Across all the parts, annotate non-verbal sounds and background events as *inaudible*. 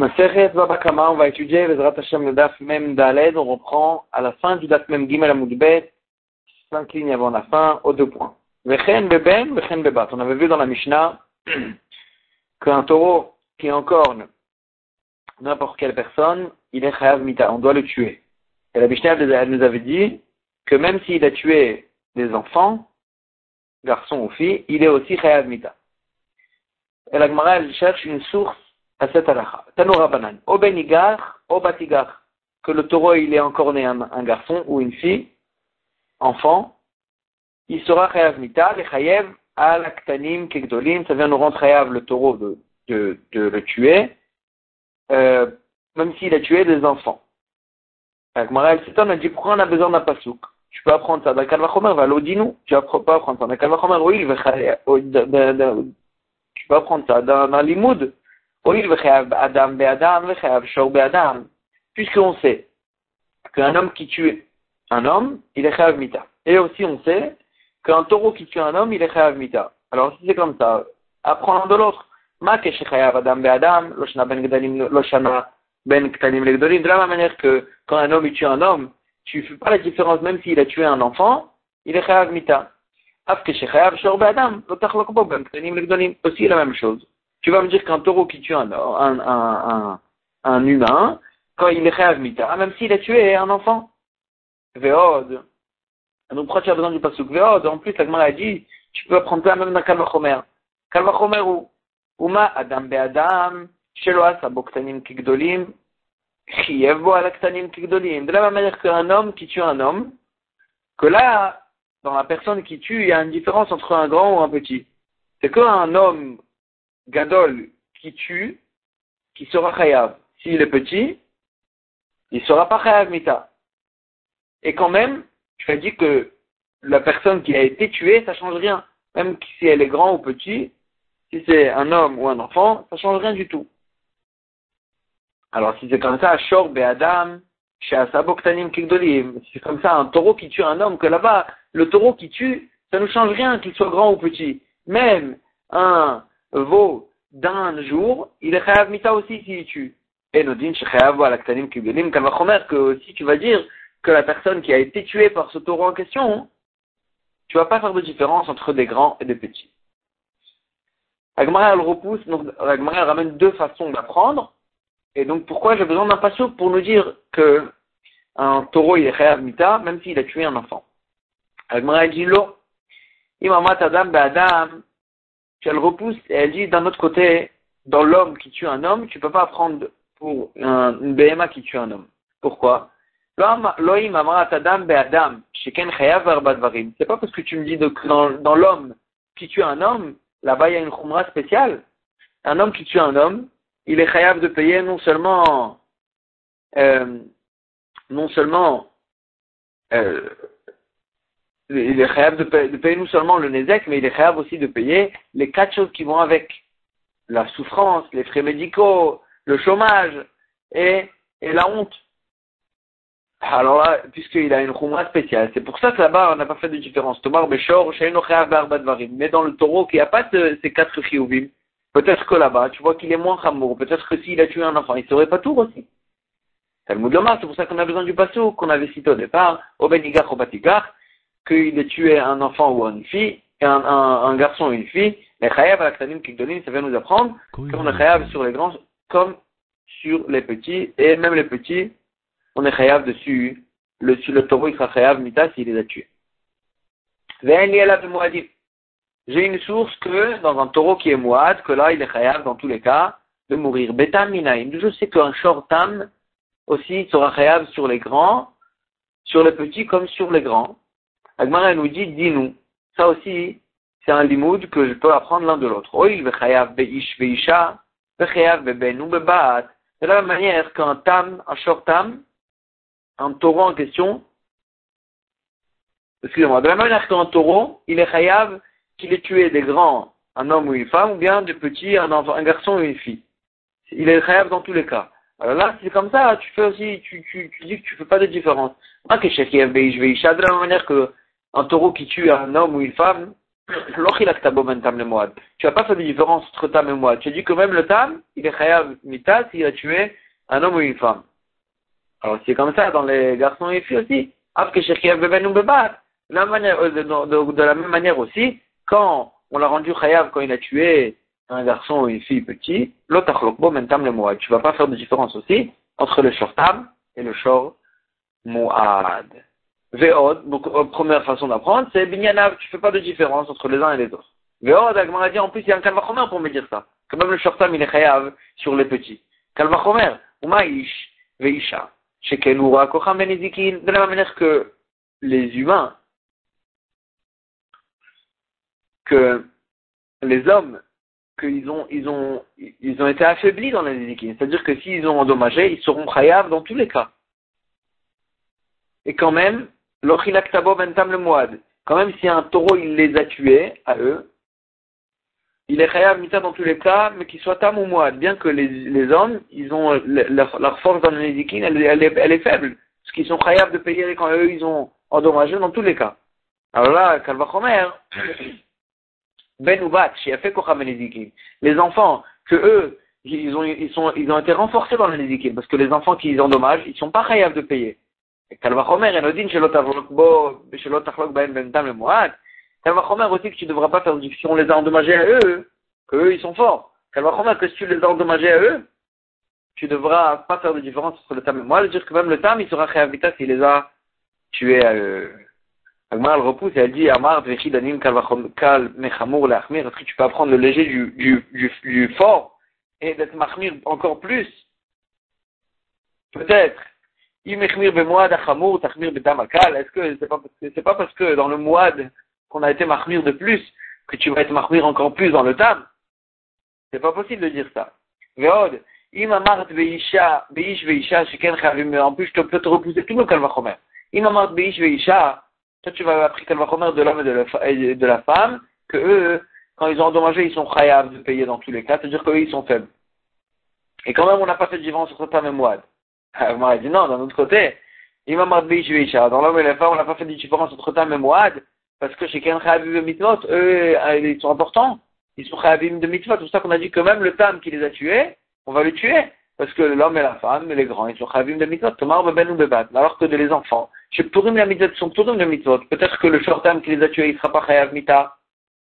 Maseret Babakama, on va étudier le Daf on reprend à la fin du Daf Mem Gimel Amoudbet, cinq lignes avant la fin, aux deux points. Vechen Beben, Vechen Bebat. On avait vu dans la Mishnah *clears throat* qu'un taureau qui est en corne, n'importe quelle personne, il est Chayav Mita, on doit le tuer. Et la Mishnah, nous avait dit que même s'il a tué des enfants, garçons ou filles, il est aussi Chayav Mita. Et la Gemara, elle cherche une source à cette halakha. Tanoura banan. Au benigar, au batigar. Que le taureau, il est encore né un, garçon ou une fille, enfant, il sera chayav mita, le chayav al aktanim kegdolim, ça vient nous rendre chayav le taureau de, de, le tuer, euh, même s'il a tué des enfants. Maral Seton a dit, pourquoi on a besoin d'un pasouk? Tu peux apprendre ça dans Kalvachomer, va l'odinu. Tu peux apprendre ça dans Kalvachomer, oui, tu peux apprendre ça dans, dans l'imoud. Puisqu'on sait qu'un homme qui tue un homme, il est chayav mita. Et aussi on sait qu'un taureau qui tue un homme, il est chayav mita. Alors si c'est comme ça, apprends l'un de l'autre. Ben ben. De la même manière que quand un homme tue un homme, tu fais pas la différence même s'il a tué un enfant, il est chayav mita. Ben. Aussi la même chose. Tu vas me dire qu'un taureau qui tue un, un, un, humain, quand il est chayav mita, même s'il a tué un enfant. Veod. Donc pourquoi tu as besoin du pasuk Veod En plus, la a dit, tu peux apprendre ça même dans Kalvachomer. Kalvachomer ou Uma Adam Be'adam, Shelo Asa Boktanim Kigdolim, Chiev Bo Alaktanim Kigdolim. De la même manière qu'un homme qui tue un homme, que là, dans la personne qui tue, il y a une différence entre un grand ou un petit. C'est qu'un homme Gadol qui tue, qui sera chayav. S'il est petit, il sera pas chayav mita. Et quand même, tu as dit que la personne qui a été tuée, ça change rien. Même si elle est grand ou petit, si c'est un homme ou un enfant, ça change rien du tout. Alors si c'est comme ça, Shor Be'adam, Sheasaboktanim Kigdolim, si c'est comme ça un taureau qui tue un homme, que là-bas, le taureau qui tue, ça ne change rien qu'il soit grand ou petit. Même un vaut d'un jour, il est chayav mita aussi s'il tue. Et nous dit, que si tu vas dire que la personne qui a été tuée par ce taureau en question, tu vas pas faire de différence entre des grands et des petits. Agmara, elle repousse, donc Agmara, ramène deux façons d'apprendre. Et donc, pourquoi j'ai besoin d'un passage pour nous dire que un taureau, il est chayav mita, même s'il a tué un enfant? Agmara, elle dit, lo, imamat adam adam, elle repousse et elle dit d'un autre côté, dans l'homme qui tue un homme, tu peux pas prendre pour un, une BMA qui tue un homme. Pourquoi? C'est pas parce que tu me dis que dans, l'homme qui tue un homme, là-bas il y a une khumra spéciale. Un homme qui tue un homme, il est chayav de payer non seulement euh, non seulement euh, il est capable de, payer, non seulement le Nezek, mais il est capable aussi de payer les quatre choses qui vont avec. La souffrance, les frais médicaux, le chômage et, et la honte. Alors là, puisqu'il a une khumra spéciale, c'est pour ça que là-bas, on n'a pas fait de différence. Tomar Beshor, Mais dans le taureau qui n'a pas ces quatre chiouvim, peut-être que là-bas, tu vois qu'il est moins chamour. Peut-être que s'il a tué un enfant, il serait pas tout aussi. C'est pour ça qu'on a besoin du passo qu'on avait cité au départ, au Batigar, qu'il ait tué un enfant ou une fille, un, un, un garçon ou une fille, les chayav à la kikdolim, ça vient nous apprendre qu'on est chayav sur les grands comme sur les petits, et même les petits, on est chayav dessus, le, sur le taureau, il sera chayav mita s'il les a tués. J'ai une source que dans un taureau qui est moad, que là il est chayav dans tous les cas de mourir. Betam minaim. Je sais qu'un shortam aussi sera chayav sur les grands, sur les petits comme sur les grands. Agmara nous dit, dis-nous. Ça aussi, c'est un limoud que je peux apprendre l'un de l'autre. Oil vechayav beish veisha, vechayav bebenu bebat. De la même manière qu'un tam, un short tam, un taureau en question, excusez-moi, de la même manière qu'un taureau, il est chayav qu'il ait tué des grands, un homme ou une femme, ou bien des petits, un, enfant, un garçon ou une fille. Il est chayav dans tous les cas. Alors là, c'est comme ça, tu fais aussi, tu, tu, tu dis que tu fais pas de différence. De la même manière que un taureau qui tue un homme ou une femme, *clears throat* Tu n'as pas fait de différence entre tam et moad. Tu as dit que même le tam, il est chayav mita s'il a tué un homme ou une femme. Alors c'est comme ça dans les garçons et les filles aussi. De la, même manière aussi, quand on l'a rendu chayav quand il a tué un garçon ou une fille petit, mentam le moad. Tu vas pas faire de différence aussi entre le short tam et le short moad. Ve'od, donc euh, première façon d'apprendre, c'est binyanav, tu fais pas de différence entre les uns et les autres. Ve'od, Agmar dit en plus il y a un kalvachomer pour me dire ça. Que même le shortam il est chayav sur les petits. Kalvachomer, uma'ish, ve'isha. Ben de la même manière que les humains, que les hommes, qu'ils ont, ils ont, ils ont été affaiblis dans les Nézikin. C'est-à-dire que s'ils ont endommagé, ils seront chayav dans tous les cas. Et quand même, moad. Quand même, si un taureau, il les a tués, à eux, il est chayav mita dans tous les cas, mais qu'il soit tam ou moad, bien que les, les hommes, ils ont leur, force dans le nézikin, elle, est, faible, parce qu'ils sont chayav de payer quand eux, ils ont endommagé dans tous les cas. Alors là, Kalvachomer, *coughs* Ben Ubat, fait les enfants, que eux, ils ont, ils, ils ont été renforcés dans le nézikin, parce que les enfants qui ils endommagent, ils sont pas chayav de payer. Kalvachomer, Enodin, Shelot Tachlok Ben Bentam le Moad, Kalvachomer aussi que tu ne devras pas faire on les a endommagés eux, ils sont forts. Que tu ne devras pas faire de différence entre le tam et moi, dire que même le tam il sera réhabité s'il les a tués à eux. Repousse et elle dit tu peux apprendre le léger du fort et d'être Mahmir encore plus Peut-être. Est-ce que c'est pas, c'est pas parce que dans le Moad qu'on a été marmire de plus, que tu vas être marmire encore plus dans le tam. C'est pas possible de dire ça. Veod, imamart veisha, beish veisha, sheken chavim, en plus je peux te repousser tout le kalvachomer. Imamart beish veisha, toi tu vas apprendre kalvachomer de l'homme et de la, femme, que eux, quand ils ont endommagé, ils sont chayav de payer dans tous les cas, c'est-à-dire qu'eux, ils sont faibles. Et quand même, on n'a pas fait de différence entre tam et moad. On a dit non, d'un autre côté, imamart beish veisha, dans l'homme et la femme, on n'a pas fait de différence entre tam et moad, parce que chez Ken Chabib Mitzvot, eux, euh, ils sont importants. Ils sont Chabib de Mitzvot. C'est pour ça qu'on a dit que même le Tam qui les a tués, on va le tuer. Parce que l'homme et la femme, les grands, ils sont Chabib de Mitzvot. Ben. Alors que de les enfants, chez Purim la Mitzvot sont Purim de Mitzvot. Peut-être que le short Tam qui les a tués, il ne sera pas Chayav Mita.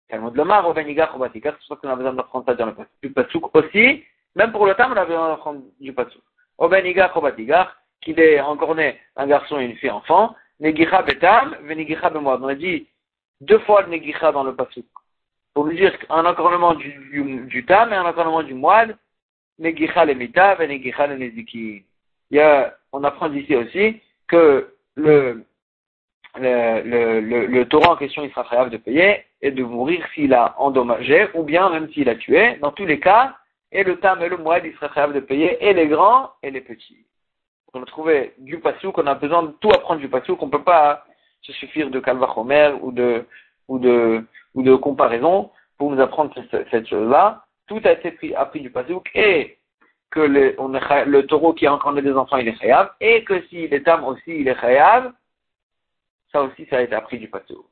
C'est pour ça qu'on a besoin d'apprendre ça dans le Pasuk aussi. Même pour le Tam, on a besoin d'apprendre du Pasuk. Au Batigar, qu'il est encore né un garçon et une fille enfant. Negicha betam, venigicha bemod. On a dit, deux fois le negicha dans le pasuk. Pour nous dire un encornement du, du, du tam et un encornement du moine, negicha le mitav et negicha le neziki. Il y a, on apprend d'ici aussi que le, le, le, le, le Torah en question, il sera capable de payer et de mourir s'il a endommagé ou bien même s'il a tué. Dans tous les cas, et le tam et le moine, il sera capable de payer et les grands et les petits. On a trouvé du pasuk, on a besoin de tout apprendre du pasuk, on ne peut pas se suffire de Kalvachomer ou de, ou de, ou de comparaison pour nous apprendre cette, chose-là. Tout a été pris, appris du Pasouk et que le, on le taureau qui a encore des enfants, il est chayav, et que s'il est âme aussi, il est chayav. Ça aussi, ça a été appris du Pasouk.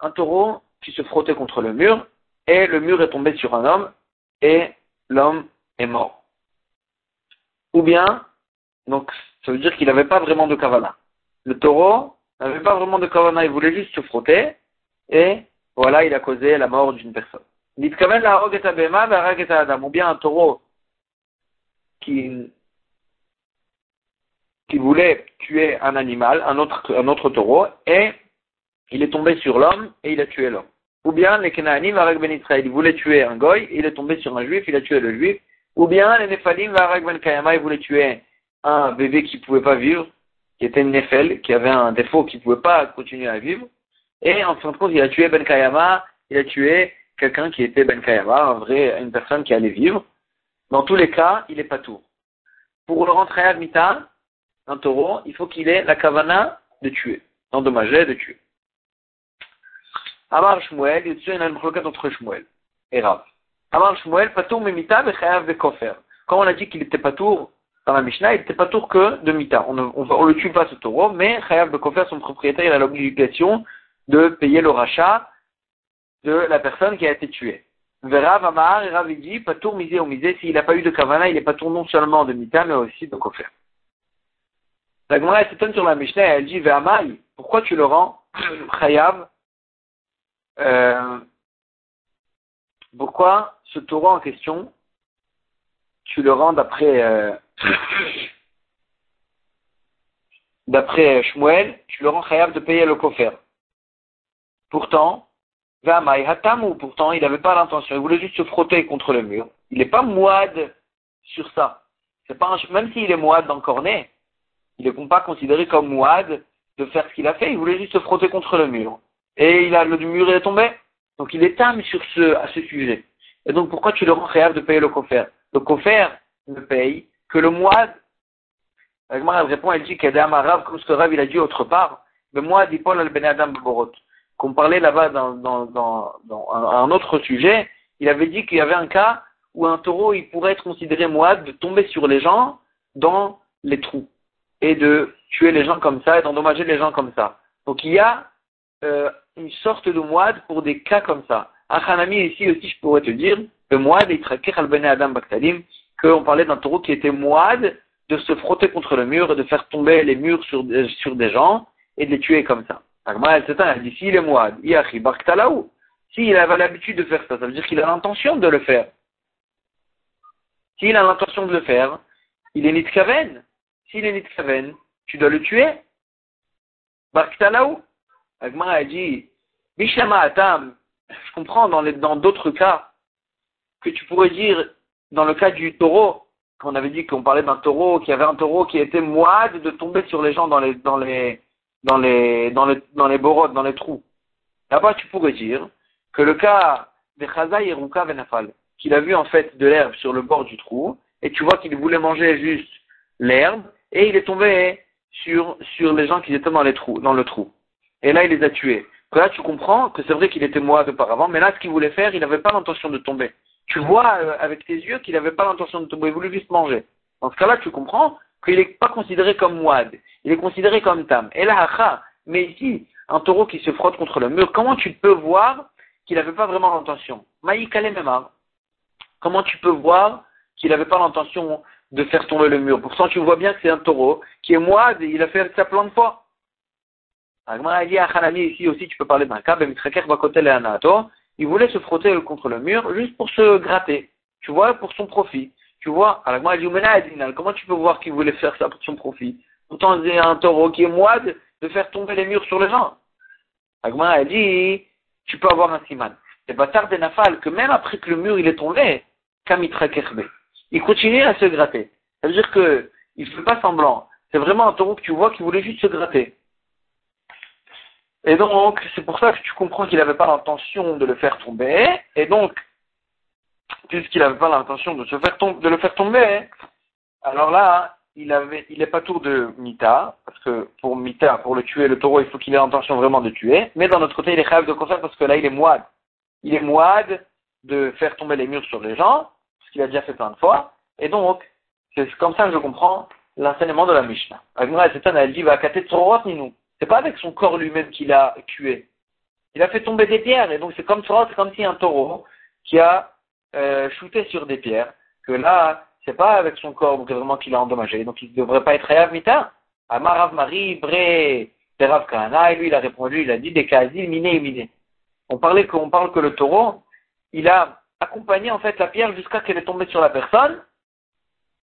Un taureau qui se frottait contre le mur, et le mur est tombé sur un homme, et l'homme est mort. Ou bien, donc ça veut dire qu'il n'avait pas vraiment de kavana. Le taureau n'avait pas vraiment de kavana, il voulait juste se frotter, et voilà, il a causé la mort d'une personne. Ou bien un taureau qui, qui voulait tuer un animal, un autre, un autre taureau, et il est tombé sur l'homme et il a tué l'homme. Ou bien les Kenanim avec Ben Israël, il voulait tuer un goy, il est tombé sur un juif, il a tué le juif. Ou bien les Nephalim avec Ben Kayama, il voulait tuer un bébé qui ne pouvait pas vivre, qui était une Nefel, qui avait un défaut, qui ne pouvait pas continuer à vivre. Et en fin de compte, il a tué Ben Kayama, il a tué quelqu'un qui était Ben Kayama, un vrai, une personne qui allait vivre. Dans tous les cas, il est pas tout. Pour le rentrer à Mita, un taureau, il faut qu'il ait la kavana de tuer, d'endommager, de tuer. Amar Shmuel, il y a une requête entre Shmuel et Rav. Amar Shmuel, patour mimita, de kofer. Quand on a dit qu'il était patour dans la Mishnah, il n'était pas tour que de Mita. On ne le tue pas ce taureau, mais Chayav Bekofer, son propriétaire, il a l'obligation de payer le rachat de la personne qui a été tuée. Verav Amar et Rav dit, pas tour misé ou misé, s'il n'a pas eu de Kavana, il n'est pas tour non seulement de Mita, mais aussi de Kofer. La Gemara s'étonne sur la Mishnah et elle dit, Ve'amai, pourquoi tu le rends Chayav euh, Pourquoi ce taureau en question, tu le rends d'après euh, d'après Shmuel, tu le rends Chayav de payer le Kofer. Pourtant, Ve'amai Hatamu, pourtant il n'avait pas l'intention, il voulait juste se frotter contre le mur. Il n'est pas moide sur ça. C'est pas même s'il est moide dans cornet, il n'est pas considéré comme mouad de faire ce qu'il a fait, il voulait juste se frotter contre le mur. Et il a, le mur est tombé. Donc il est âme sur ce, à ce sujet. Et donc pourquoi tu le rends réel de payer le coffre Le coffre ne paye que le mouad. elle répond, elle dit qu'Adam Arav, comme ce que Rav il a dit autre part, le mouad Paul al ben Adam Borot. Qu'on parlait là-bas dans, dans, dans, un, autre sujet, il avait dit qu'il y avait un cas où un taureau, il pourrait être considéré mouad de tomber sur les gens dans les trous et de tuer les gens comme ça et d'endommager les gens comme ça. Donc il y a euh, une sorte de moide pour des cas comme ça. Hanami ici aussi, je pourrais te dire, le moide, il al bene Adam Baktalim, qu'on parlait d'un taureau qui était moide de se frotter contre le mur et de faire tomber les murs sur, sur des gens et de les tuer comme ça. Agma, s'éteint, elle dit, s'il est moide, yachi baktalaou. S'il avait l'habitude de faire ça, ça veut dire qu'il a l'intention de le faire. S'il a l'intention de le faire, il est nitkaven. S'il est Nitkaven, tu dois le tuer. Barktalaou. Agma a dit, Bishama Atam, je comprends dans dans d'autres cas que tu pourrais dire, dans le cas du taureau, qu'on avait dit qu'on parlait d'un taureau, qu'il y avait un taureau qui était moide de tomber sur les gens dans les, dans les, dans les, dans les, dans les borodes, dans les trous. Là-bas, tu pourrais dire que le cas de Chaza et Ruka Venafal, qu'il a vu en fait de l'herbe sur le bord du trou, et tu vois qu'il voulait manger juste l'herbe, et il est tombé sur, sur les gens qui étaient dans, les trous, dans le trou. Et là, il les a tués. là, tu comprends que c'est vrai qu'il était moide auparavant, mais là, ce qu'il voulait faire, il n'avait pas l'intention de tomber. Tu vois euh, avec tes yeux qu'il n'avait pas l'intention de tomber, il voulait juste manger. Dans ce cas-là, tu comprends qu'il n'est pas considéré comme moide, il est considéré comme tam. Et là, mais ici, un taureau qui se frotte contre le mur, comment tu peux voir qu'il n'avait pas vraiment l'intention? Comment tu peux voir qu'il n'avait pas l'intention de faire tomber le mur? Pourtant, tu vois bien que c'est un taureau qui est moide, il a fait ça plein de fois. Agmara dit à Hanami ici aussi, tu peux parler d'un cas, il voulait se frotter contre le mur juste pour se gratter. Tu vois, pour son profit. Tu vois, Agmara dit, comment tu peux voir qu'il voulait faire ça pour son profit? Pourtant, c'est un taureau qui est moide de faire tomber les murs sur les gens. Agmara a dit, tu peux avoir un siman. C'est bâtard des nafal que même après que le mur il est tombé, kamitra il continue à se gratter. Ça veut dire que il ne fait pas semblant. C'est vraiment un taureau que tu vois qui voulait juste se gratter. Et donc, c'est pour ça que tu comprends qu'il n'avait pas l'intention de le faire tomber. Et donc, puisqu'il n'avait pas l'intention de, se faire de le faire tomber, alors là, il avait, il n'est pas tour de Mita, parce que pour Mita, pour le tuer, le taureau, il faut qu'il ait l'intention vraiment de tuer. Mais d'un autre côté, il est rêve de concert parce que là, il est moide. Il est moide de faire tomber les murs sur les gens qu'il a déjà fait plein de fois. Et donc, c'est comme ça que je comprends l'enseignement de la Mishnah. Agmara elle dit, va nous. C'est pas avec son corps lui-même qu'il a tué. Il a fait tomber des pierres. Et donc, c'est comme c'est comme si un taureau qui a euh, shooté sur des pierres, que là, c'est pas avec son corps vraiment qu'il a endommagé. Donc, il ne devrait pas être Hayav Mita. Amarav Marie, Bré, Terav Kahana, et lui, il a répondu, il a dit, des Kazil, miné, miné. On parlait qu'on parle que le taureau, il a accompagner en fait la pierre jusqu'à qu'elle est tombée sur la personne.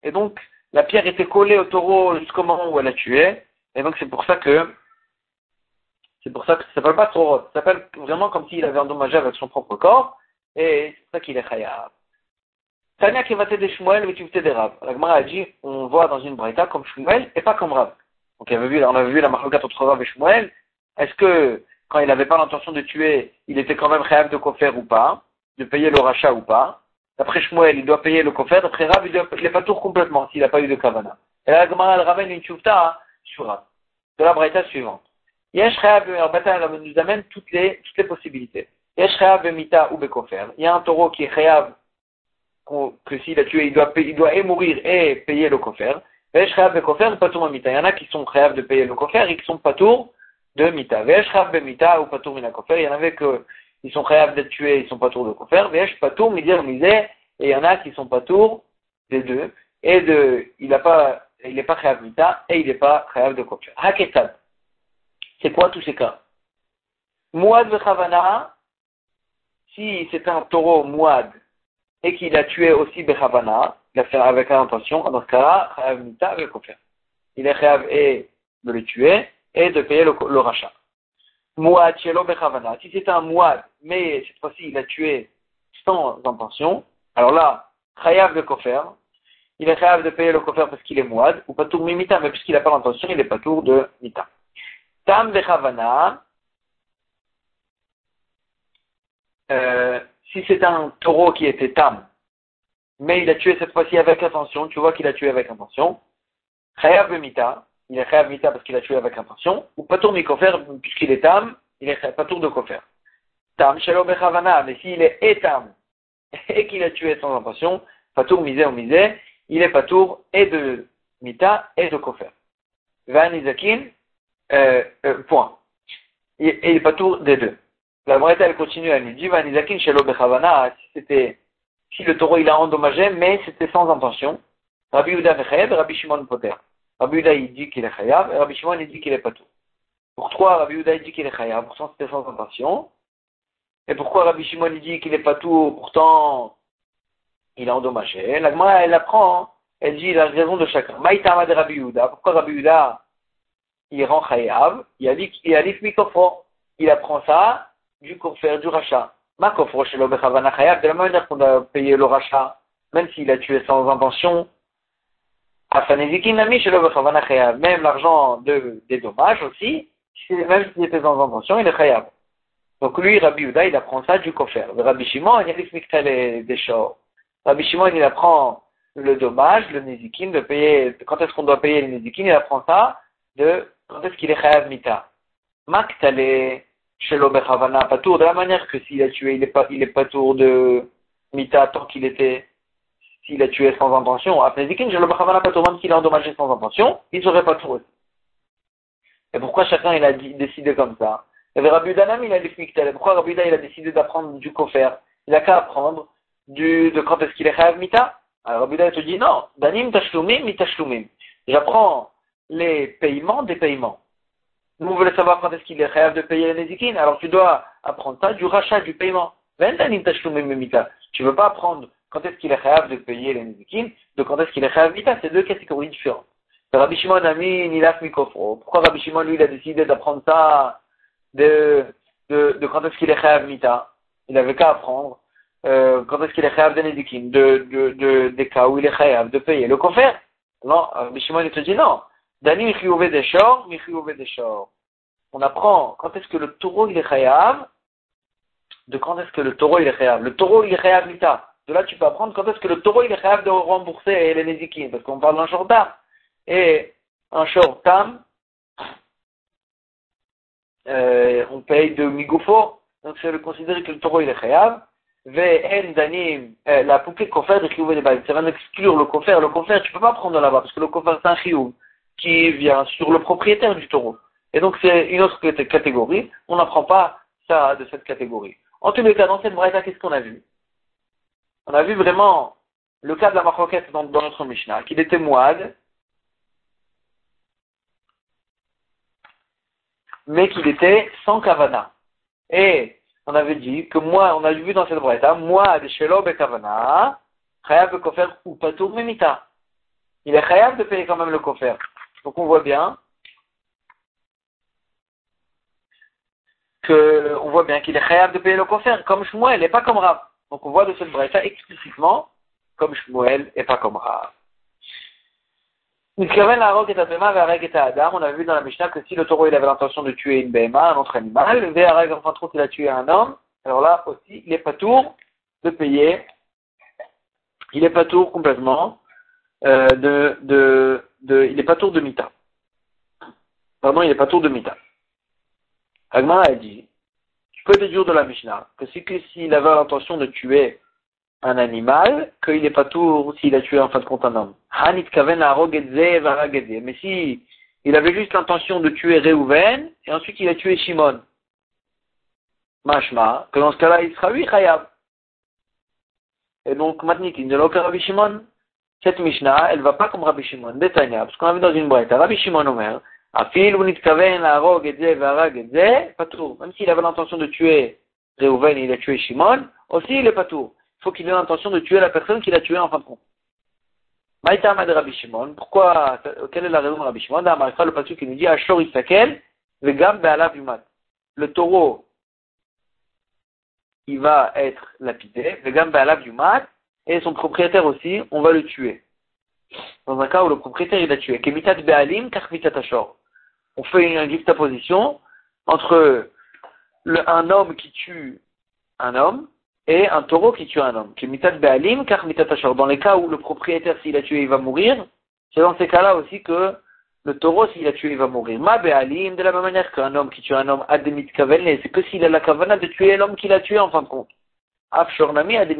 Et donc, la pierre était collée au taureau jusqu'au moment où elle a tué. Et donc, c'est pour ça que, c'est pour ça que ça s'appelle pas taureau. Ça s'appelle vraiment comme s'il avait endommagé avec son propre corps. Et c'est pour ça qu'il est khayab. Tania va t'aider Shmuel, tu des Rav. La Gemara a dit, on voit dans une braïta comme Shmuel et pas comme Rav. Donc, on avait vu, on avait vu la marloquette entre Rav et Shmuel. Est-ce que, quand il n'avait pas l'intention de tuer, il était quand même khayab de kofer ou pas? de payer le rachat ou pas? D'après Shmuel, il doit payer le kofer. D'après Rav, il n'est pas tout complètement s'il n'a pas eu de kavana. Et là, Gemara, elle ramène une chufta sur Rav. De la braïta suivante. Nous amène toutes les, toutes les possibilités. Il y a un taureau qui est chayav que s'il a tué, il doit, il doit et mourir et payer le mita. Il y en a qui sont chayav de payer le coffre et qui sont patour de mita. Mita ou patour. Il y en avait que, ils sont chayav d'être tués, ils sont patour de coffre. Vesh patour midir misé. Et il y en a qui sont patour des deux. Et de, il n'a pas, il n'est pas chayav mita et il n'est pas chayav de coffre. Haketad. C'est quoi tous ces cas? Mouad Bechavana, si c'est un taureau Mouad et qu'il a tué aussi Bechavana, il a fait avec intention, dans ce cas-là, avec Il est Chayav et de le tuer et de payer le, rachat. Mouad Shelo Bechavana, si c'est un Mouad, mais cette fois-ci il a tué sans intention, alors là, Chayav de Kofer, il est Chayav de payer le Kofer parce qu'il est Mouad, ou Patour Mimita, mais puisqu'il n'a pas l'intention, il est Patour de Mita. Tam Bechavana, euh, si c'est un taureau qui était tam, mais il a tué cette fois-ci avec intention, tu vois qu'il a tué avec intention, Chayav Mita, il est Chayav Mita parce qu'il a tué avec intention, ou Patour Mikofer, puisqu'il est tam, il est Patour de Kofer. Tam Shelo Bechavana, mais s'il est etam, et qu'il a tué sans intention, Patour Misé ou Misé, il est Patour et de Mita et de Kofer. Van Izakin, euh, euh, point. Et il est Patour des deux. La Breta, elle continue, elle nous dit, Vanizakin Shelo Bechavana, si c'était, si le taureau il a endommagé, mais c'était sans intention. Rabbi Yuda Vechayev Rabbi Shimon Poter. Rabbi Yuda, il dit qu'il est Chayav, et Rabbi Shimon, dit qu'il est Patou. Pourquoi Rabbi Yuda, dit qu'il est Chayav, pourtant c'était sans intention. Et pourquoi Rabbi Shimon, dit qu'il est Patou, pourtant il a endommagé? La Gemara, elle apprend, elle dit la raison de chacun. Maïtama de Rabbi Yuda. Pourquoi Rabbi Yuda, il rend Chayav, il a dit qu'il a dit Il apprend ça du faire du rachat. Ma de la manière qu'on a payé le rachat, même s'il a tué sans intention, même l'argent de, des dommages aussi, même s'il était sans intention, il est khayab. Donc lui, Rabbi Uda, il apprend ça du kofer. Rabbi Shimon, il a des shors. Rabbi Shimon, il apprend le dommage, le nezikin, de payer, quand est-ce qu'on doit payer le nezikin, il apprend ça de quand est-ce qu'il est khayab mita. Maktale, Shelo Bechavana Patour, de la manière que s'il a tué, il est pas, il est Patour de Mita tant qu'il était, s'il a tué sans intention. Après Zikin, Shelo Bechavana Patour, même s'il a endommagé sans intention, il serait Patour aussi. Et pourquoi chacun il a décidé comme ça? Il Rabbi Danam, il a dit Pourquoi Rabbi il a décidé d'apprendre du kofer? Il a qu'à apprendre du, de quand est-ce qu'il est Chayav Mita? Alors Rabbi te dit non, Danim Tashlumim Mitashloumim. J'apprends les paiements des paiements. Nous, on voulait savoir quand est-ce qu'il est rêve de payer les Nezikin. Alors, tu dois apprendre ça du rachat, du paiement. Tu ne veux pas apprendre quand est-ce qu'il est rêve de payer les Nezikin, de quand est-ce qu'il est rêve Mita. C'est deux catégories différentes. Rabbi Shimon a mis Nilaf Mikofro. Pourquoi Rabbi Shimon, lui, il a décidé d'apprendre ça de, quand est-ce qu'il est rêve Mita Il avait qu'à apprendre euh, quand est-ce qu'il est rêve de Nezikin, de, de, de, des cas où il est rêve de payer le coffre. Non, Rabbi Shimon, il te dit non. Dani des shor, des shor. On apprend quand est-ce que le taureau il est chayav, de quand est-ce que le taureau il est chayav. Le taureau il est chayav mita. De là tu peux apprendre quand est-ce que le taureau il est chayav de rembourser les nézikim, parce qu'on parle d'un short Et un short tam, euh, on paye de migofo, donc c'est le considérer que le taureau il est chayav. Euh, la poupée kofer de chiyuv des Ça va exclure le kofer. Le kofer, tu peux pas prendre là-bas, parce que le kofer c'est un chiyuv qui vient sur le propriétaire du taureau. Et donc c'est une autre catégorie. On n'apprend pas ça de cette catégorie. En tous les cas, dans cette braïta, qu'est-ce qu'on a vu? On a vu vraiment le cas de la maroquette dans, notre Mishnah, qu'il était moide, mais qu'il était sans kavana. Et on avait dit que moi, on a vu dans cette braïta, moide shelo et kavana, chayav kofer ou patour memita. Il est chayav de payer quand même le kofer. Donc on voit bien que voit bien qu'il est chayav de payer le kofer, comme Shmuel et pas comme Rav. Donc on voit de cette braïta explicitement comme Shmuel et pas comme Rav. On a vu dans la Mishnah que si le taureau il avait l'intention de tuer une béma, un autre animal, le enfin trop il a tué un homme, alors là aussi il n'est pas tour de payer, il n'est pas tour complètement euh, de, de, il n'est pas tour de Mita. Pardon, il n'est pas tour de Mita. Agma a dit, tu peux déduire de la Mishnah que si s'il avait l'intention de tuer un animal qu'il n'est pas tout s'il a tué en fin de compte un homme. Mais si il avait juste l'intention de tuer Réhouven, et ensuite il a tué Shimon. Mashma, que dans ce cas-là, il sera lui Khayab. Et donc, maintenant, il ne l'a Shimon. Cette Mishnah, elle va pas comme Rabbi Shimon, parce qu'on a vu dans une boîte. Rabbi Shimon Omer, Afil, Unitkaven, Arog, Edze, Varag, Edze, Patour. Même s'il avait l'intention de tuer Réhouven et il a tué Shimon, aussi il est Patour. Il faut qu'il ait l'intention de tuer la personne qu'il a tuée en fin de compte. Maïtama de Rabbi Shimon. Pourquoi, quelle est la raison de Rabbi Shimon? Dans le passage qui nous dit, Ashor Isakel, Vegam Be'alav Yumat. Le taureau, il va être lapidé, Vegam Be'alav Yumat, et son propriétaire aussi, on va le tuer. Dans un cas où le propriétaire il a tué. Kemitat Be'alim. On fait une juxtaposition entre un homme qui tue un homme et un taureau qui tue un homme. Dans les cas où le propriétaire, s'il a tué, il va mourir, c'est dans ces cas-là aussi que le taureau, s'il a tué, il va mourir. Ma be'alim, de la même manière qu'un homme qui tue un homme, a des c'est que s'il a la kavana de tuer l'homme qu'il a tué en fin de compte. Afshornami a des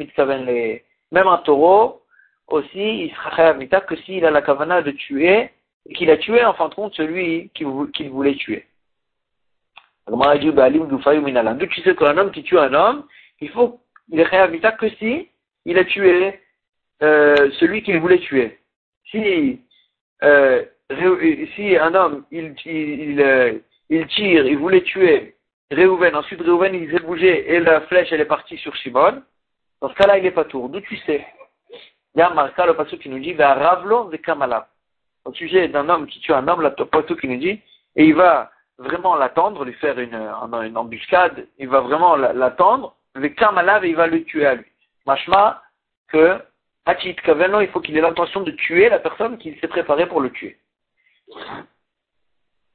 Même un taureau, aussi, il sera mita que s'il a la kavana de tuer, et qu'il a tué en fin de compte celui qu'il voulait tuer. D'où tu sais qu'un homme qui tue un homme, il faut il est réhabita que si il a tué euh, celui qu'il voulait tuer. Si, euh, si un homme, euh, il, tire, il voulait tuer Réhouven, ensuite Réhouven, il s'est bougé et la flèche, elle est partie sur Shimon, dans ce cas-là, il n'est pas tour. D'où tu sais? Il y a Marca, le passage qui nous dit, va Ravlo de Kamala. Au sujet d'un homme qui tue un homme, le passage qui nous dit, et il va vraiment l'attendre, lui faire une, embuscade, il va vraiment l'attendre, avec et il va le tuer à lui. Machma, que, Hachit Kaveno, il faut qu'il ait l'intention de tuer la personne qu'il s'est préparé pour le tuer.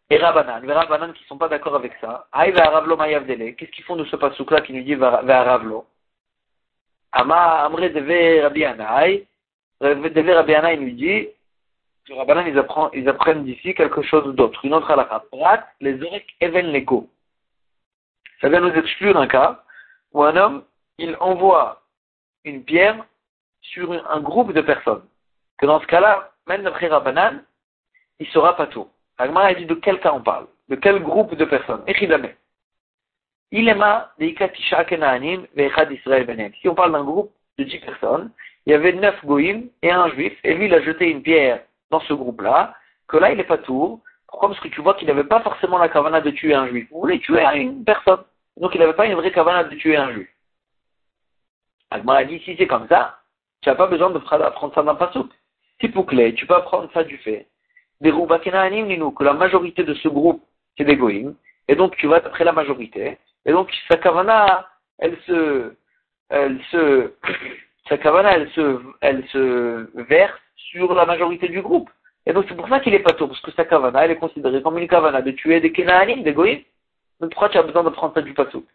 Et Rabbanan, les Rabbanan qui ne sont pas d'accord avec ça, Aïe Ravlo Mayavdele, qu'est-ce qu'ils font de ce pasouk-là qui nous dit Ravlo? Ama Amre Deve Rabbi Anaï, Deve Rabbi Anaï nous dit, les Rabbanan ils apprennent, ils apprennent d'ici quelque chose d'autre, une autre halakha. Prat, les orek even lego. Ça vient nous exclure un cas où un homme, il envoie une pierre sur un groupe de personnes. Que dans ce cas-là, même d'après Rabbanan, il sera pas tout. Agmar, il dit de quel cas on parle? De quel groupe de personnes? Echidame. Si on parle d'un groupe de dix personnes, il y avait neuf goïms et un juif, et lui, il a jeté une pierre dans ce groupe-là, que là, il est pas tour. Pourquoi? Parce que tu vois qu'il n'avait pas forcément la cavana de tuer un juif. Il voulait tuer une personne. Donc il n'avait pas une vraie cavana de tuer un juif. Agmar a dit, si c'est comme ça, tu n'as pas besoin de prendre ça d'un pasouk. C'est bouclé, tu peux apprendre ça du fait. Des que la majorité de ce groupe, c'est des goïms, et donc tu vas après la majorité, et donc sa kavana, elle se, elle se, *coughs* sa kavana, elle se, elle se verse sur la majorité du groupe. Et donc c'est pour ça qu'il est pas tôt, parce que sa kavana, elle est considérée comme une kavana de tuer des kenaanim, des goïms. Donc pourquoi tu as besoin de prendre ça du pasouk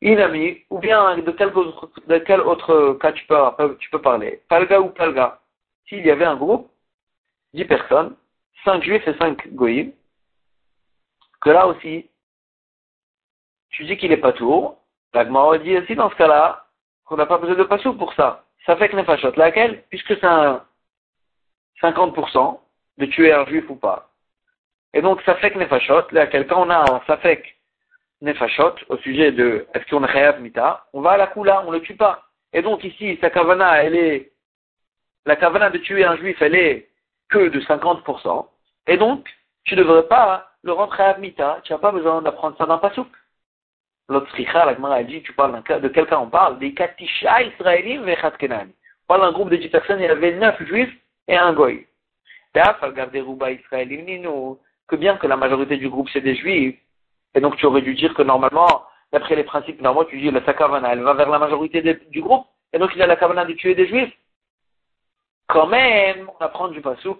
Inami, ou bien de quel, autre, de quel autre cas tu peux, tu peux parler? Palga ou Palga? S'il y avait un groupe, 10 personnes, 5 juifs et 5 goïms, que là aussi, tu dis qu'il est pas tour, l'agma dit aussi dans ce cas-là, qu'on n'a pas besoin de pasouk pour ça. Ça fait que nefashot, laquelle Puisque c'est un 50% de tuer un juif ou pas. Et donc, Safek Nefashot, là, quelqu'un on a un Safek Nefashot au sujet de est-ce qu'on Chayav Mita, on va à la Kula, on le tue pas. Et donc, ici, sa Kavana, elle est, la Kavana de tuer un juif, elle est que de 50%. Et donc, tu ne devrais pas le rendre Chayav Mita, tu n'as pas besoin d'apprendre ça dans Pasouk. L'autre la Gemara a dit, tu parles de quel cas on parle Des Katisha Israélim Vechat Kenan. On parle d'un groupe de 10 personnes, il y avait 9 juifs et un goy. Que bien que la majorité du groupe c'est des juifs, et donc tu aurais dû dire que normalement, d'après les principes normaux, tu dis la sakavana, elle va vers la majorité du groupe, et donc il a la kavana de tuer des juifs. Quand même, on apprend du passou,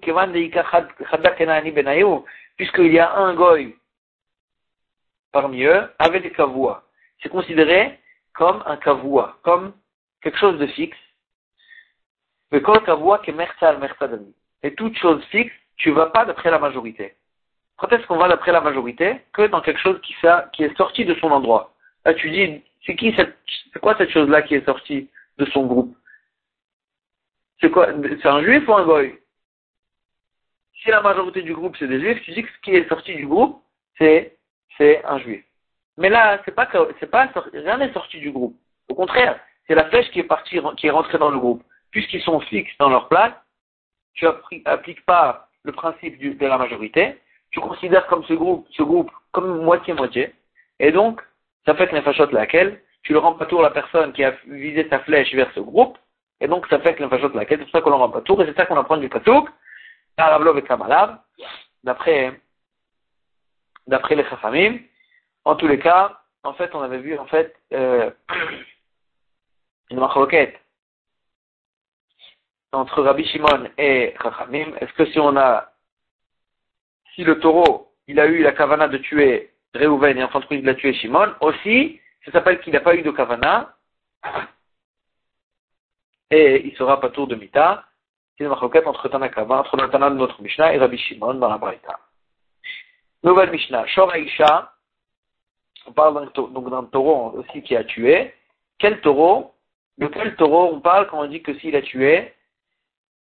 puisqu'il y a un goy parmi eux, avec des kavoua. C'est considéré comme un kavoua, comme quelque chose de fixe. Mais quand kavoua, que Et toute chose fixe, tu vas pas d'après la majorité. Quand est-ce qu'on va d'après la majorité Que dans quelque chose qui, qui est sorti de son endroit? Là, tu dis, c'est qui cette, c'est quoi cette chose-là qui est sortie de son groupe? C'est quoi C'est un juif ou un goy? Si la majorité du groupe c'est des juifs, tu dis que ce qui est sorti du groupe, c'est c'est un juif. Mais là, c'est pas c'est pas rien n'est sorti du groupe. Au contraire, c'est la flèche qui est partie, qui est rentrée dans le groupe. Puisqu'ils sont fixes dans leur place, tu appliques pas le principe de la majorité, tu considères comme ce groupe, ce groupe comme moitié-moitié, et donc, ça fait que l'infachot laquelle, tu le rends pas tour la personne qui a visé sa flèche vers ce groupe, et donc ça fait que l'infachot laquelle, c'est pour ça qu'on le rend pas tour, et c'est ça qu'on apprend du patouk, et d'après, d'après les Chachamim. En tous les cas, en fait, on avait vu, en fait, euh, une marloquette entre Rabbi Shimon et Chachamim. Est-ce que si on a, si le taureau, il a eu la kavana de tuer Réhouven et en fin de compte il a tué Shimon, aussi, ça s'appelle qu'il n'a pas eu de kavana, et il sera pas tour de Mita. C'est une marloquette entre Tanakava, entre le de notre Mishnah et Rabbi Shimon dans la Braïta. Nouvelle Mishnah, Shor Aisha, on parle d'un taureau aussi qui a tué. Quel taureau de quel taureau on parle quand on dit que s'il a tué,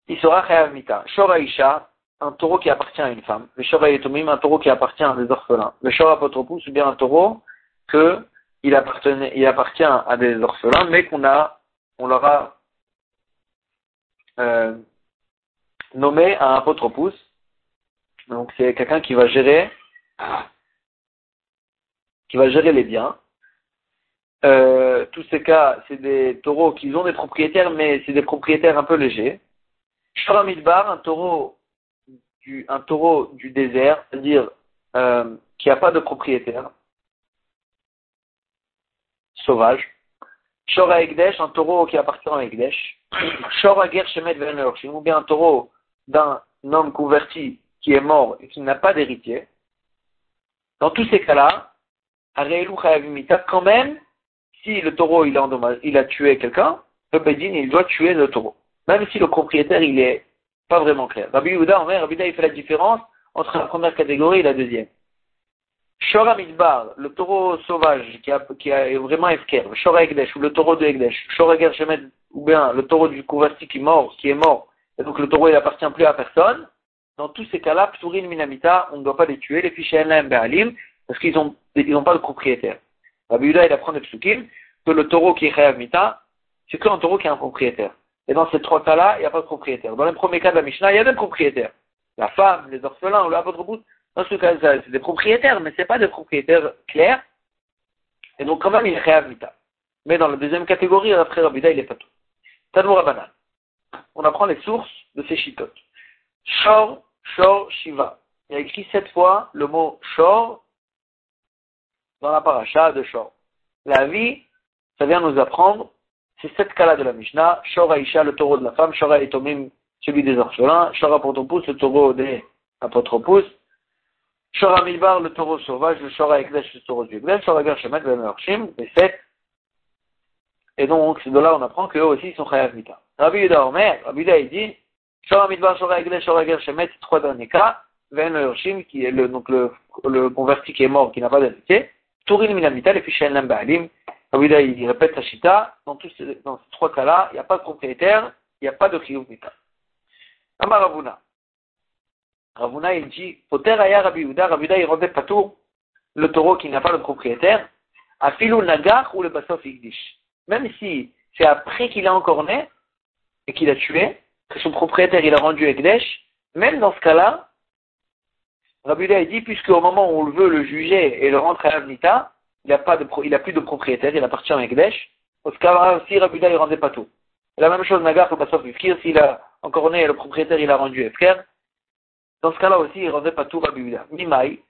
il sera Chayav Mita? Shoraisha, un taureau qui appartient à une femme. Le Shora un taureau qui appartient à des orphelins. Le Shora Apotropous, c'est bien un taureau que il, appartenait, appartient à des orphelins, mais qu'on a, on leur a euh, nommé un apotropous. Donc c'est quelqu'un qui va gérer, qui va gérer les biens. Euh, tous ces cas, c'est des taureaux qui ont des propriétaires, mais c'est des propriétaires un peu légers. Shoramidbar, un taureau du, un taureau du désert, c'est-à-dire euh, qui n'a pas de propriétaire, sauvage. Shora Egdesh, un taureau qui appartient à Egdesh. *clears throat* Shora Gershemet Venershim, ou bien un taureau d'un homme converti qui est mort et qui n'a pas d'héritier. Dans tous ces cas-là, quand même, si le taureau il a, il a tué quelqu'un, le Bedin il doit tuer le taureau. Même si le propriétaire il est pas vraiment clair. Rabbi Yehuda, Rabbi il fait la différence entre la première catégorie et la deuxième. Shora Midbar, le taureau sauvage qui, a, est vraiment efker, Shora Egdesh, ou le taureau de Egdesh, Shora Gershemet, ou bien le taureau du converti qui est mort, qui est mort, et donc le taureau il appartient plus à personne, dans tous ces cas-là, Pturin Minamita, on ne doit pas les tuer, les fichiers NLM Be'alim, parce qu'ils n'ont pas de propriétaire. Rabbi Yuda, il apprend de Psukim que le taureau qui est Chayav Mita, c'est qu'un taureau qui a un propriétaire. Et dans ces trois cas-là, il n'y a pas de propriétaire. Dans le premier cas de la Mishnah, il y a des propriétaires. La femme, les orphelins ou votre bout. Dans ce cas, c'est des propriétaires, mais ce n'est pas des propriétaires clairs. Et donc, quand même, il est Chayav Mita. Mais dans la deuxième catégorie, après Rabida, il est pas tout. Tanoura Banal. On apprend les sources de ces chitotes. Shor, Shor, Shiva. Il y a écrit sept fois le mot Shor dans la paracha de Shor. La vie, ça vient nous apprendre, c'est sept cas-là de la Mishnah, Shor Aisha, le taureau de la femme, Shor Etomim, celui des orphelins, Shor Apotropous, le taureau des apotropous, Shor Amilbar, le taureau sauvage, le Shor Ekdesh, le taureau du Ekdesh, Shor Agershemet, le Mershim, les sept. Et donc, de là on apprend qu'eux aussi sont Chayav Mita. Rabbi Yuda Omer, Rabbi Yuda il dit, Trois derniers cas, Ven le qui est le, donc le, le converti qui est mort, qui n'a pas d'héritier, Tourin Minamita, les fichiers Lam Baalim. Rabida, il répète sa chita. Dans, tous ces, dans ces trois cas-là, il n'y a pas de propriétaire, il n'y a pas de chiyuv mita. Amar Ravuna. Ravuna, il dit, Poter aya Rabbi Yehuda, Rabbi il rendait patour le taureau qui n'a pas de propriétaire, à filou nagar ou le basof igdish. Même si c'est après qu'il a encore né et qu'il a tué, que son propriétaire il a rendu Ekdesh, même dans ce cas-là, Rabbi Uda dit, puisque au moment où on veut le juger et le rentrer à Avnita, il n'a a plus de propriétaire, il appartient à Ekdesh. Au cas aussi, Rabbi Uda, il rendait pas tout. la même chose, Nagar, sauf Ifkir, s'il a encore né le propriétaire, il a rendu Efker. Dans ce cas-là aussi, il rendait pas tout Rabbi Uda. Mimai.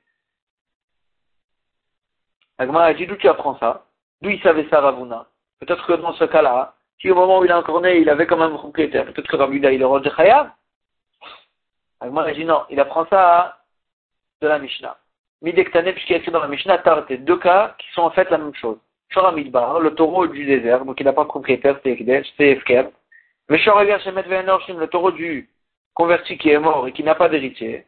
Agma a dit, d'où tu apprends ça? D'où il savait ça, Ravuna? Peut-être que dans ce cas-là, si au moment où il a encore né, il avait quand même un propriétaire, peut-être que Rabbi il le rendait Chayav. Agma a dit, non, il apprend ça de la Mishnah. Midektane, puisqu'il a écrit dans la Mishnah, Tarte, deux cas qui sont en fait la même chose. Shoramidbar, le taureau du désert, donc il n'a pas de propriétaire, c'est Ekdesh, c'est Efker. Mais Shoragar Shemet le taureau du converti qui est mort et qui n'a pas d'héritier.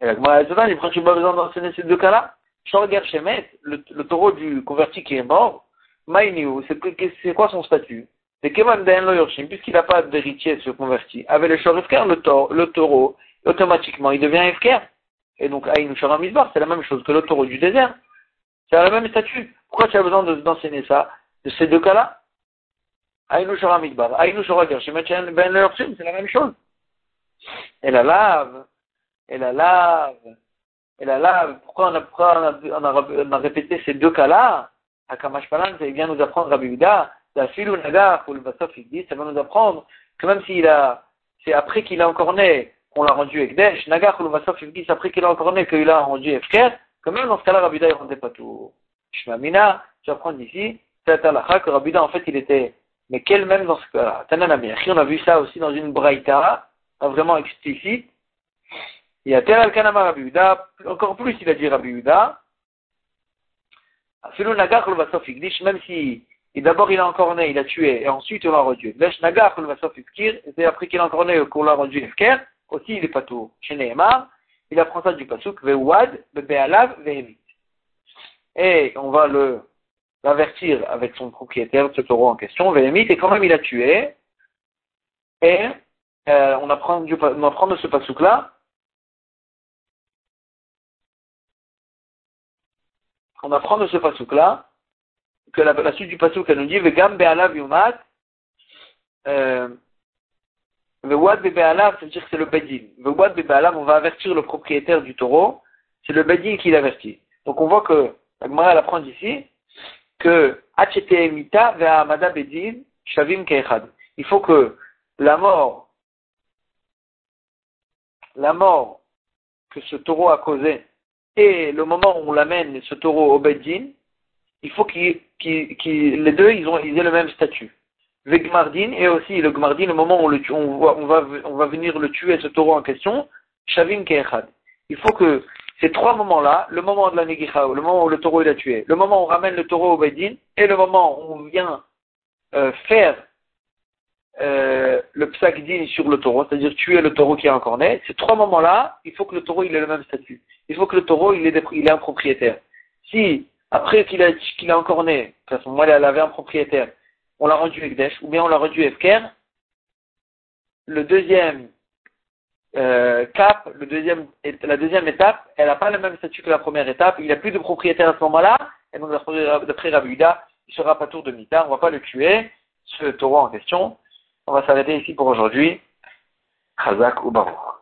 Et la Gemara il prend pas besoin d'enseigner ces deux cas-là? Shoragar Shemet, le taureau du converti qui est mort, Maïniou, c'est quoi son statut? C'est Kevan Ben Yorshim, puisqu'il n'a pas d'héritier se convertit. Avec le Shorefker, le, le taureau, automatiquement, il devient Efker. Et donc, Aïnou Midbar, c'est la même chose que le taureau du désert. C'est le même statut. Pourquoi tu as besoin d'enseigner ça De ces deux cas-là? Aïnou Midbar, Aïnou Gershim, Ben Yorshim, c'est la même chose. Et la lave, et la lave, et la lave, pourquoi on a, on a, on a répété ces deux cas-là? Akamash Palan, ça vient nous apprendre Rabbi Yehuda, la filou nagar, ou le il dit, ça va nous apprendre que même s'il a, c'est après qu'il a encore né, qu'on l'a rendu Ekdesh, nagar, ou le il dit, c'est après qu'il a encore né qu'il a rendu Efker, que même dans ce cas-là, Rabbi Yehuda, il rendait pas tout. Shmamina, j'apprends d'ici, c'est à que Rabbi Yehuda, en fait, il était, mais quel même dans ce cas-là on a vu ça aussi dans une braïta, vraiment explicite. Il y a tel al-kanama Rabbi Yehuda, encore plus il a dit Rabbi Yehuda, même si d'abord il a encore né, il a tué, et ensuite on l'a rendu. Vesh nagar c'est après qu'il a encore né qu'on l'a rendu efker, aussi il est pas tout. Chez Nehemar, il apprend ça du pasuk, veuad, bebealav, vehemit. Et on va le, l'avertir avec son propriétaire ce taureau en question, vehemit, et quand même il a tué, et euh, on, apprend du, on apprend de ce pasuk là on apprend de ce pasouk-là que la, suite du pasouk, elle nous dit Vegam be'alav yumat, euh, Vewad be'alav, c'est-à-dire que c'est le bedin. Vewad be'alav, on va avertir le propriétaire du taureau, c'est le bedin qui l'avertit. Donc on voit que, la Gemara, apprend ici, que Hachete emita ve'amada bedin, shavim ke'echad. Il faut que la mort, la mort que ce taureau a causée, et le moment où on l'amène, ce taureau au Beddin, il faut qu'il, les deux, ils, ont, ils aient le même statut. Le Gmardin, et aussi le Gmardin, le moment où le, on, va, on, va, on va venir le tuer, ce taureau en question, Shavim Keechad. Il faut que ces trois moments-là, le moment de la Negicha, le moment où le taureau est a tué, le moment où on ramène le taureau au Beddin, et le moment où on vient euh, faire euh, le psak sur le taureau, c'est-à-dire tuer le taureau qui est encore né, ces trois moments-là, il faut que le taureau il ait le même statut. Il faut que le taureau il ait, il ait un propriétaire. Si après qu'il a, qu'il a encore né, à ce moment-là il avait un propriétaire, on l'a rendu Ekdesh, ou bien on l'a rendu Efker, le deuxième euh, cap, le deuxième, la deuxième étape, elle n'a pas le même statut que la première étape, il n'a plus de propriétaire à ce moment-là, et donc d'après Rabuda, il sera pas tour de mita, on ne va pas le tuer, ce taureau en question, on va s'arrêter ici pour aujourd'hui. Khazak ou Baruch.